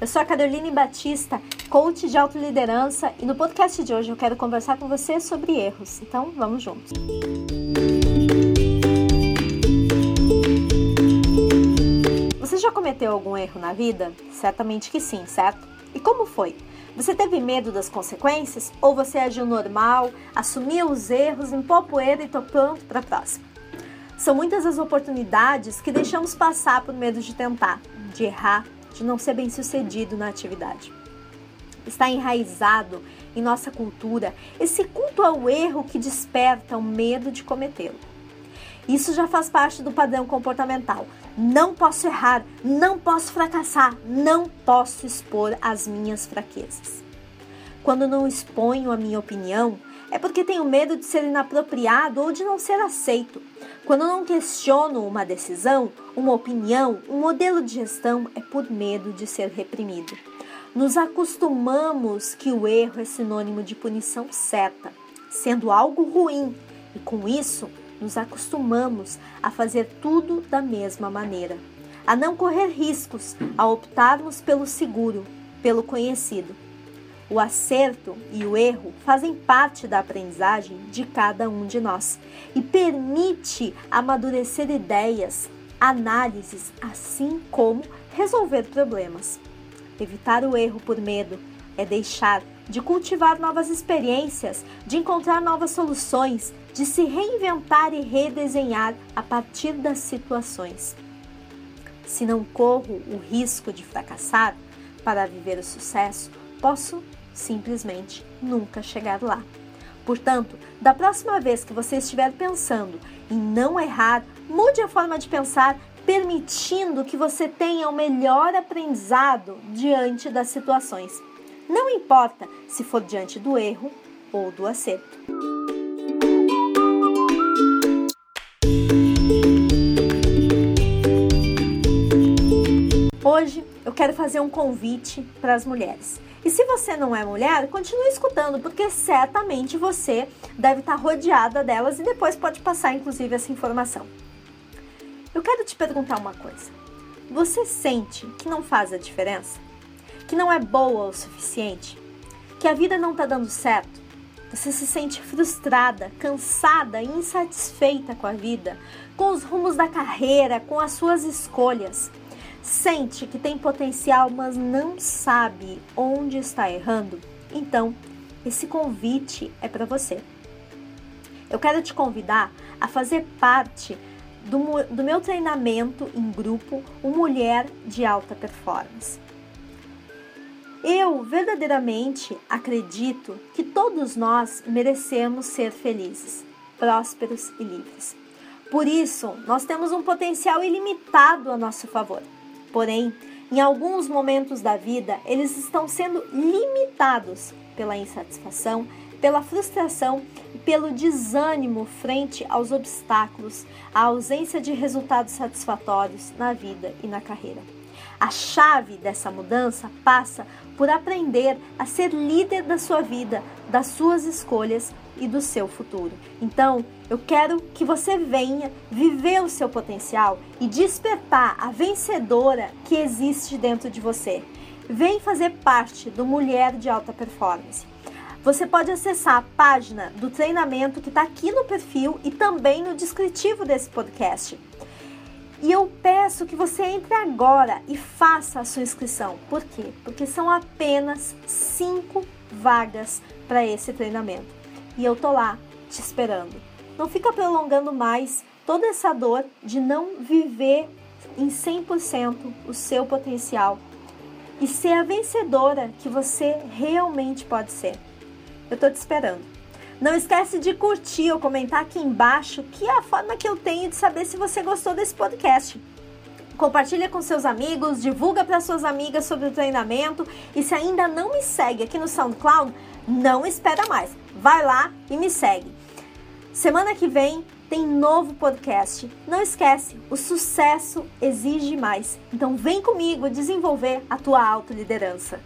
Eu sou a Caroline Batista, coach de autoliderança, e no podcast de hoje eu quero conversar com você sobre erros. Então, vamos juntos. Você já cometeu algum erro na vida? Certamente que sim, certo? E como foi? Você teve medo das consequências ou você agiu normal, assumiu os erros, limpou a poeira e tô pronto para a próxima? São muitas as oportunidades que deixamos passar por medo de tentar, de errar, de não ser bem sucedido na atividade. Está enraizado em nossa cultura esse culto ao erro que desperta o medo de cometê-lo. Isso já faz parte do padrão comportamental. Não posso errar, não posso fracassar, não posso expor as minhas fraquezas. Quando não exponho a minha opinião, é porque tenho medo de ser inapropriado ou de não ser aceito. Quando não questiono uma decisão, uma opinião, um modelo de gestão, é por medo de ser reprimido. Nos acostumamos que o erro é sinônimo de punição certa, sendo algo ruim, e com isso nos acostumamos a fazer tudo da mesma maneira, a não correr riscos, a optarmos pelo seguro, pelo conhecido. O acerto e o erro fazem parte da aprendizagem de cada um de nós e permite amadurecer ideias, análises, assim como resolver problemas. Evitar o erro por medo é deixar de cultivar novas experiências, de encontrar novas soluções, de se reinventar e redesenhar a partir das situações. Se não corro o risco de fracassar para viver o sucesso, posso simplesmente nunca chegar lá. Portanto, da próxima vez que você estiver pensando em não errar, mude a forma de pensar, permitindo que você tenha o melhor aprendizado diante das situações. Não importa se for diante do erro ou do acerto. Hoje eu quero fazer um convite para as mulheres. E se você não é mulher, continue escutando, porque certamente você deve estar rodeada delas e depois pode passar, inclusive, essa informação. Eu quero te perguntar uma coisa. Você sente que não faz a diferença? Que não é boa o suficiente? Que a vida não está dando certo? Você se sente frustrada, cansada e insatisfeita com a vida, com os rumos da carreira, com as suas escolhas sente que tem potencial, mas não sabe onde está errando, então esse convite é para você. Eu quero te convidar a fazer parte do, do meu treinamento em grupo O Mulher de Alta Performance. Eu verdadeiramente acredito que todos nós merecemos ser felizes, prósperos e livres. Por isso, nós temos um potencial ilimitado a nosso favor. Porém, em alguns momentos da vida, eles estão sendo limitados pela insatisfação, pela frustração e pelo desânimo frente aos obstáculos, à ausência de resultados satisfatórios na vida e na carreira. A chave dessa mudança passa por aprender a ser líder da sua vida, das suas escolhas e do seu futuro. Então, eu quero que você venha viver o seu potencial e despertar a vencedora que existe dentro de você. Vem fazer parte do Mulher de Alta Performance. Você pode acessar a página do treinamento que está aqui no perfil e também no descritivo desse podcast. E eu peço que você entre agora e faça a sua inscrição. Por quê? Porque são apenas cinco vagas para esse treinamento. E eu tô lá te esperando. Não fica prolongando mais toda essa dor de não viver em 100% o seu potencial e ser a vencedora que você realmente pode ser. Eu tô te esperando. Não esquece de curtir ou comentar aqui embaixo, que é a forma que eu tenho de saber se você gostou desse podcast. Compartilha com seus amigos, divulga para suas amigas sobre o treinamento e se ainda não me segue aqui no SoundCloud, não espera mais. Vai lá e me segue. Semana que vem tem novo podcast. Não esquece, o sucesso exige mais. Então vem comigo desenvolver a tua autoliderança.